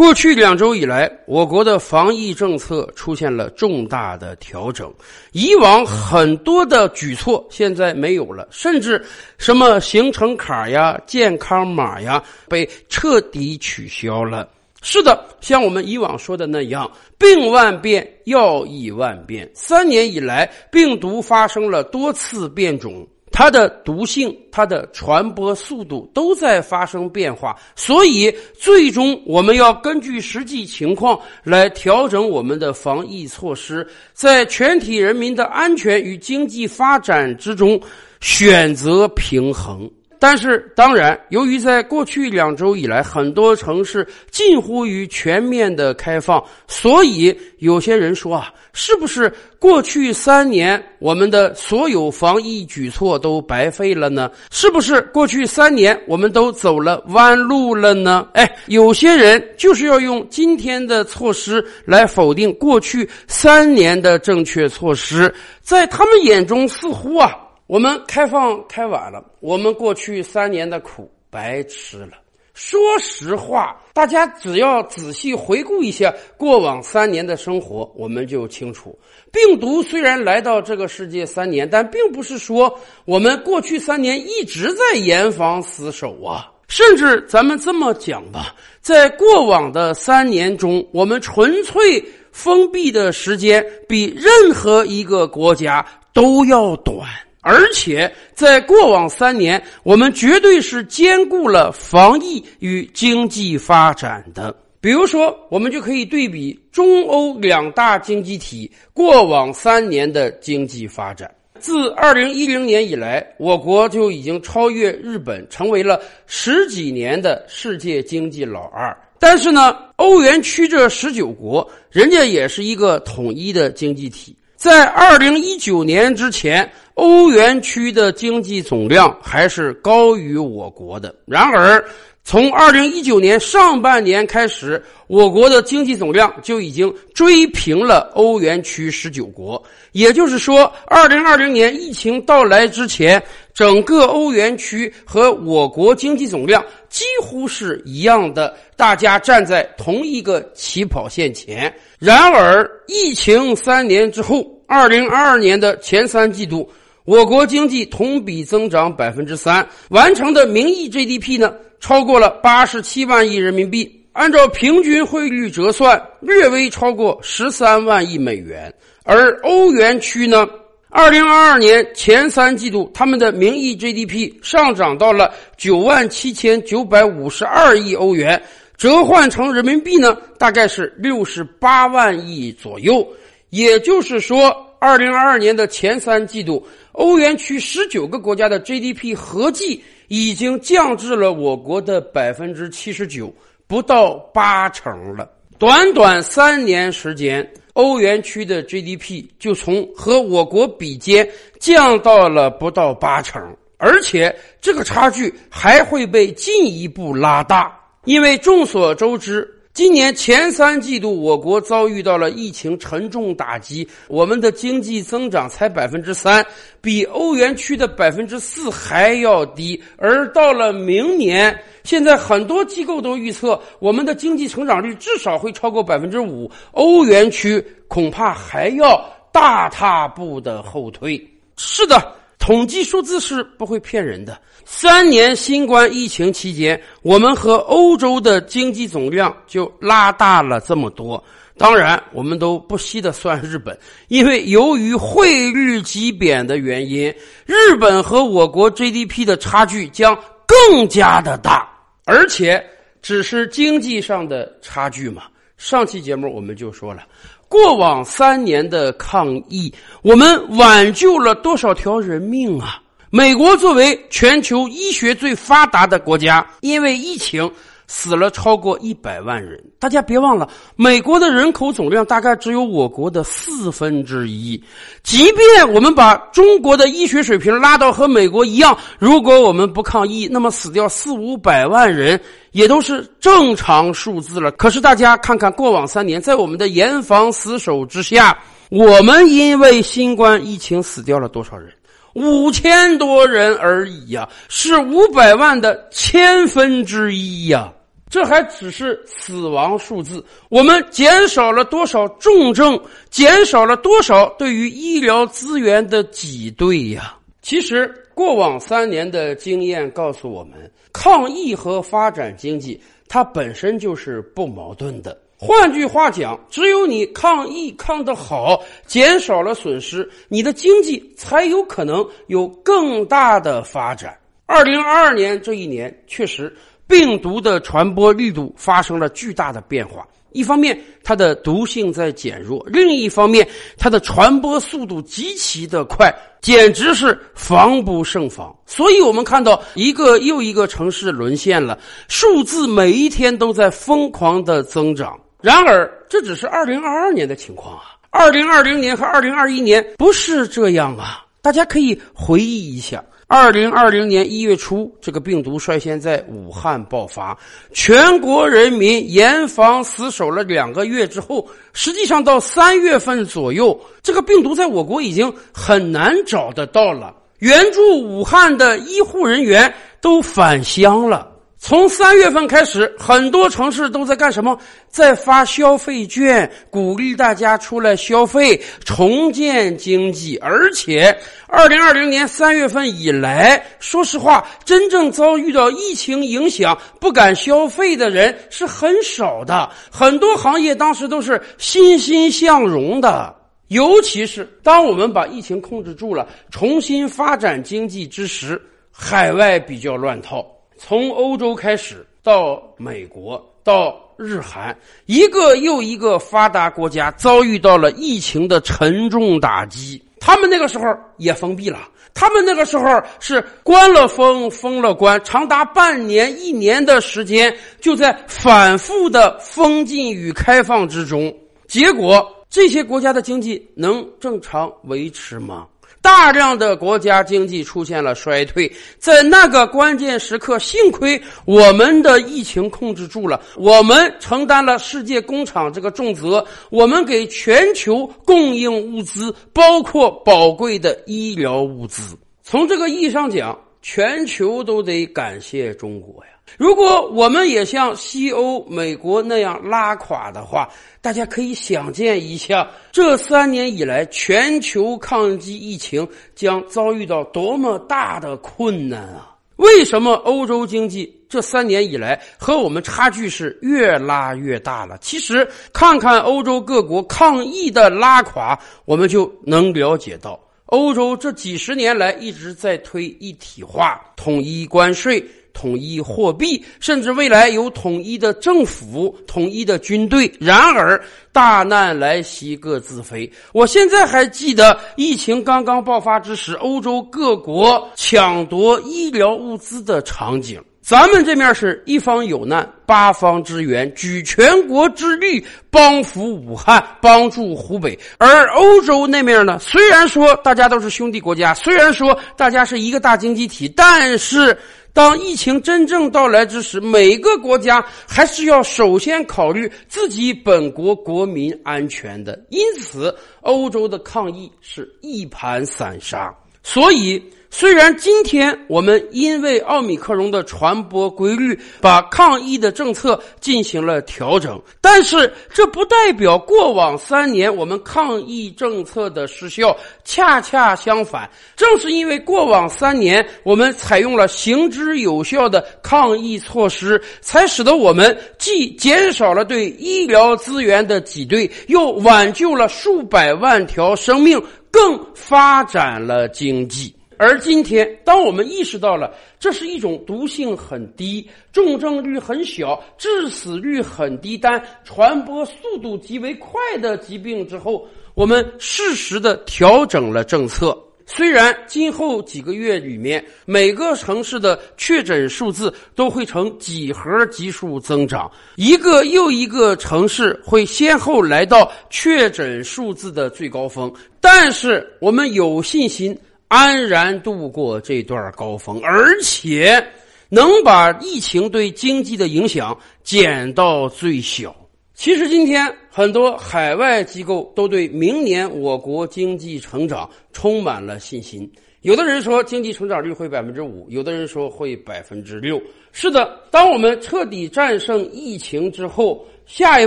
过去两周以来，我国的防疫政策出现了重大的调整。以往很多的举措现在没有了，甚至什么行程卡呀、健康码呀，被彻底取消了。是的，像我们以往说的那样，病万变，药亦万变。三年以来，病毒发生了多次变种。它的毒性、它的传播速度都在发生变化，所以最终我们要根据实际情况来调整我们的防疫措施，在全体人民的安全与经济发展之中选择平衡。但是，当然，由于在过去两周以来，很多城市近乎于全面的开放，所以有些人说啊，是不是过去三年我们的所有防疫举措都白费了呢？是不是过去三年我们都走了弯路了呢？哎，有些人就是要用今天的措施来否定过去三年的正确措施，在他们眼中，似乎啊。我们开放开晚了，我们过去三年的苦白吃了。说实话，大家只要仔细回顾一下过往三年的生活，我们就清楚，病毒虽然来到这个世界三年，但并不是说我们过去三年一直在严防死守啊。甚至咱们这么讲吧，在过往的三年中，我们纯粹封闭的时间比任何一个国家都要短。而且在过往三年，我们绝对是兼顾了防疫与经济发展的。比如说，我们就可以对比中欧两大经济体过往三年的经济发展。自二零一零年以来，我国就已经超越日本，成为了十几年的世界经济老二。但是呢，欧元区这十九国，人家也是一个统一的经济体。在二零一九年之前，欧元区的经济总量还是高于我国的。然而，从二零一九年上半年开始，我国的经济总量就已经追平了欧元区十九国。也就是说，二零二零年疫情到来之前，整个欧元区和我国经济总量几乎是一样的，大家站在同一个起跑线前。然而，疫情三年之后，二零二二年的前三季度，我国经济同比增长百分之三，完成的名义 GDP 呢？超过了八十七万亿人民币，按照平均汇率折算，略微超过十三万亿美元。而欧元区呢，二零二二年前三季度，他们的名义 GDP 上涨到了九万七千九百五十二亿欧元，折换成人民币呢，大概是六十八万亿左右。也就是说，二零二二年的前三季度，欧元区十九个国家的 GDP 合计。已经降至了我国的百分之七十九，不到八成了。短短三年时间，欧元区的 GDP 就从和我国比肩降到了不到八成，而且这个差距还会被进一步拉大，因为众所周知。今年前三季度，我国遭遇到了疫情沉重打击，我们的经济增长才百分之三，比欧元区的百分之四还要低。而到了明年，现在很多机构都预测，我们的经济成长率至少会超过百分之五，欧元区恐怕还要大踏步的后退。是的。统计数字是不会骗人的。三年新冠疫情期间，我们和欧洲的经济总量就拉大了这么多。当然，我们都不惜的算日本，因为由于汇率极贬的原因，日本和我国 GDP 的差距将更加的大。而且，只是经济上的差距嘛。上期节目我们就说了。过往三年的抗疫，我们挽救了多少条人命啊？美国作为全球医学最发达的国家，因为疫情。死了超过一百万人，大家别忘了，美国的人口总量大概只有我国的四分之一。即便我们把中国的医学水平拉到和美国一样，如果我们不抗疫，那么死掉四五百万人也都是正常数字了。可是大家看看过往三年，在我们的严防死守之下，我们因为新冠疫情死掉了多少人？五千多人而已呀，是五百万的千分之一呀。这还只是死亡数字，我们减少了多少重症，减少了多少对于医疗资源的挤兑呀？其实，过往三年的经验告诉我们，抗疫和发展经济它本身就是不矛盾的。换句话讲，只有你抗疫抗得好，减少了损失，你的经济才有可能有更大的发展。二零二二年这一年，确实。病毒的传播力度发生了巨大的变化。一方面，它的毒性在减弱；另一方面，它的传播速度极其的快，简直是防不胜防。所以，我们看到一个又一个城市沦陷了，数字每一天都在疯狂的增长。然而，这只是二零二二年的情况啊！二零二零年和二零二一年不是这样啊！大家可以回忆一下。二零二零年一月初，这个病毒率先在武汉爆发，全国人民严防死守了两个月之后，实际上到三月份左右，这个病毒在我国已经很难找得到了。援助武汉的医护人员都返乡了。从三月份开始，很多城市都在干什么？在发消费券，鼓励大家出来消费，重建经济。而且，二零二零年三月份以来，说实话，真正遭遇到疫情影响不敢消费的人是很少的。很多行业当时都是欣欣向荣的。尤其是当我们把疫情控制住了，重新发展经济之时，海外比较乱套。从欧洲开始，到美国，到日韩，一个又一个发达国家遭遇到了疫情的沉重打击。他们那个时候也封闭了，他们那个时候是关了封，封了关，长达半年、一年的时间，就在反复的封禁与开放之中。结果，这些国家的经济能正常维持吗？大量的国家经济出现了衰退，在那个关键时刻，幸亏我们的疫情控制住了，我们承担了世界工厂这个重责，我们给全球供应物资，包括宝贵的医疗物资。从这个意义上讲，全球都得感谢中国呀。如果我们也像西欧、美国那样拉垮的话，大家可以想见一下，这三年以来全球抗击疫情将遭遇到多么大的困难啊！为什么欧洲经济这三年以来和我们差距是越拉越大了？其实，看看欧洲各国抗疫的拉垮，我们就能了解到，欧洲这几十年来一直在推一体化、统一关税。统一货币，甚至未来有统一的政府、统一的军队。然而，大难来袭各自飞。我现在还记得疫情刚刚爆发之时，欧洲各国抢夺医疗物资的场景。咱们这面是一方有难，八方支援，举全国之力帮扶武汉，帮助湖北。而欧洲那面呢，虽然说大家都是兄弟国家，虽然说大家是一个大经济体，但是。当疫情真正到来之时，每个国家还是要首先考虑自己本国国民安全的。因此，欧洲的抗疫是一盘散沙。所以。虽然今天我们因为奥密克戎的传播规律，把抗疫的政策进行了调整，但是这不代表过往三年我们抗疫政策的失效。恰恰相反，正是因为过往三年我们采用了行之有效的抗疫措施，才使得我们既减少了对医疗资源的挤兑，又挽救了数百万条生命，更发展了经济。而今天，当我们意识到了这是一种毒性很低、重症率很小、致死率很低、但传播速度极为快的疾病之后，我们适时的调整了政策。虽然今后几个月里面，每个城市的确诊数字都会呈几何级数增长，一个又一个城市会先后来到确诊数字的最高峰，但是我们有信心。安然度过这段高峰，而且能把疫情对经济的影响减到最小。其实，今天很多海外机构都对明年我国经济成长充满了信心。有的人说经济成长率会百分之五，有的人说会百分之六。是的，当我们彻底战胜疫情之后，下一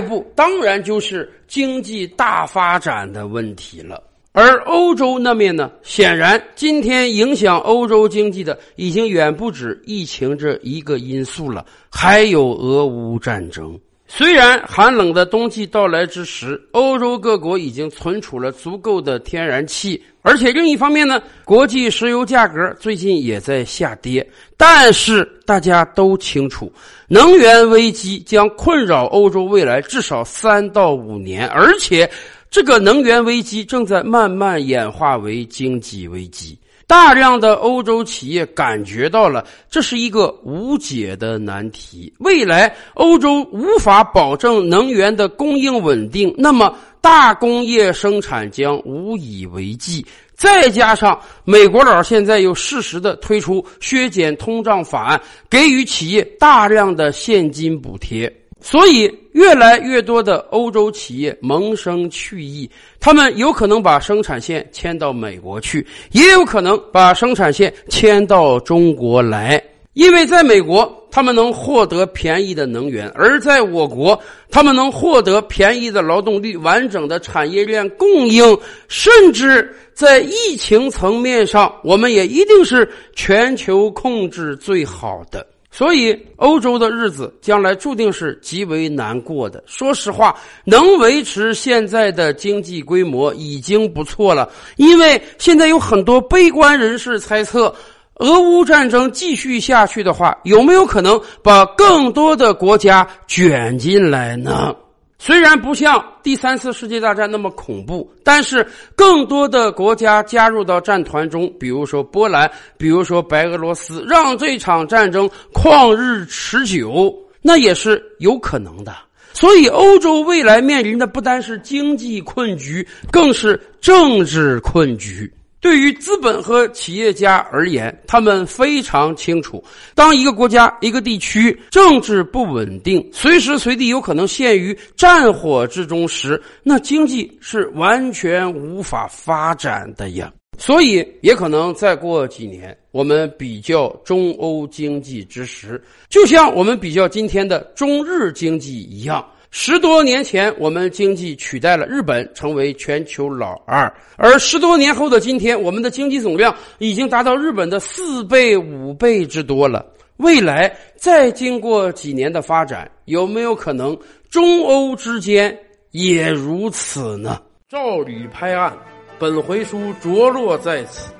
步当然就是经济大发展的问题了。而欧洲那面呢，显然今天影响欧洲经济的已经远不止疫情这一个因素了，还有俄乌战争。虽然寒冷的冬季到来之时，欧洲各国已经存储了足够的天然气，而且另一方面呢，国际石油价格最近也在下跌。但是大家都清楚，能源危机将困扰欧洲未来至少三到五年，而且这个能源危机正在慢慢演化为经济危机。大量的欧洲企业感觉到了，这是一个无解的难题。未来欧洲无法保证能源的供应稳定，那么大工业生产将无以为继。再加上美国佬现在又适时的推出削减通胀法案，给予企业大量的现金补贴。所以，越来越多的欧洲企业萌生去意，他们有可能把生产线迁到美国去，也有可能把生产线迁到中国来。因为在美国，他们能获得便宜的能源；而在我国，他们能获得便宜的劳动力、完整的产业链供应，甚至在疫情层面上，我们也一定是全球控制最好的。所以，欧洲的日子将来注定是极为难过的。说实话，能维持现在的经济规模已经不错了。因为现在有很多悲观人士猜测，俄乌战争继续下去的话，有没有可能把更多的国家卷进来呢？虽然不像第三次世界大战那么恐怖，但是更多的国家加入到战团中，比如说波兰，比如说白俄罗斯，让这场战争旷日持久，那也是有可能的。所以，欧洲未来面临的不单是经济困局，更是政治困局。对于资本和企业家而言，他们非常清楚，当一个国家、一个地区政治不稳定，随时随地有可能陷于战火之中时，那经济是完全无法发展的呀。所以，也可能再过几年，我们比较中欧经济之时，就像我们比较今天的中日经济一样。十多年前，我们经济取代了日本，成为全球老二；而十多年后的今天，我们的经济总量已经达到日本的四倍、五倍之多了。未来再经过几年的发展，有没有可能中欧之间也如此呢？照吕拍案，本回书着落在此。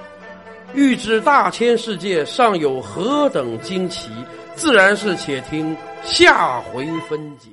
欲知大千世界尚有何等惊奇，自然是且听下回分解。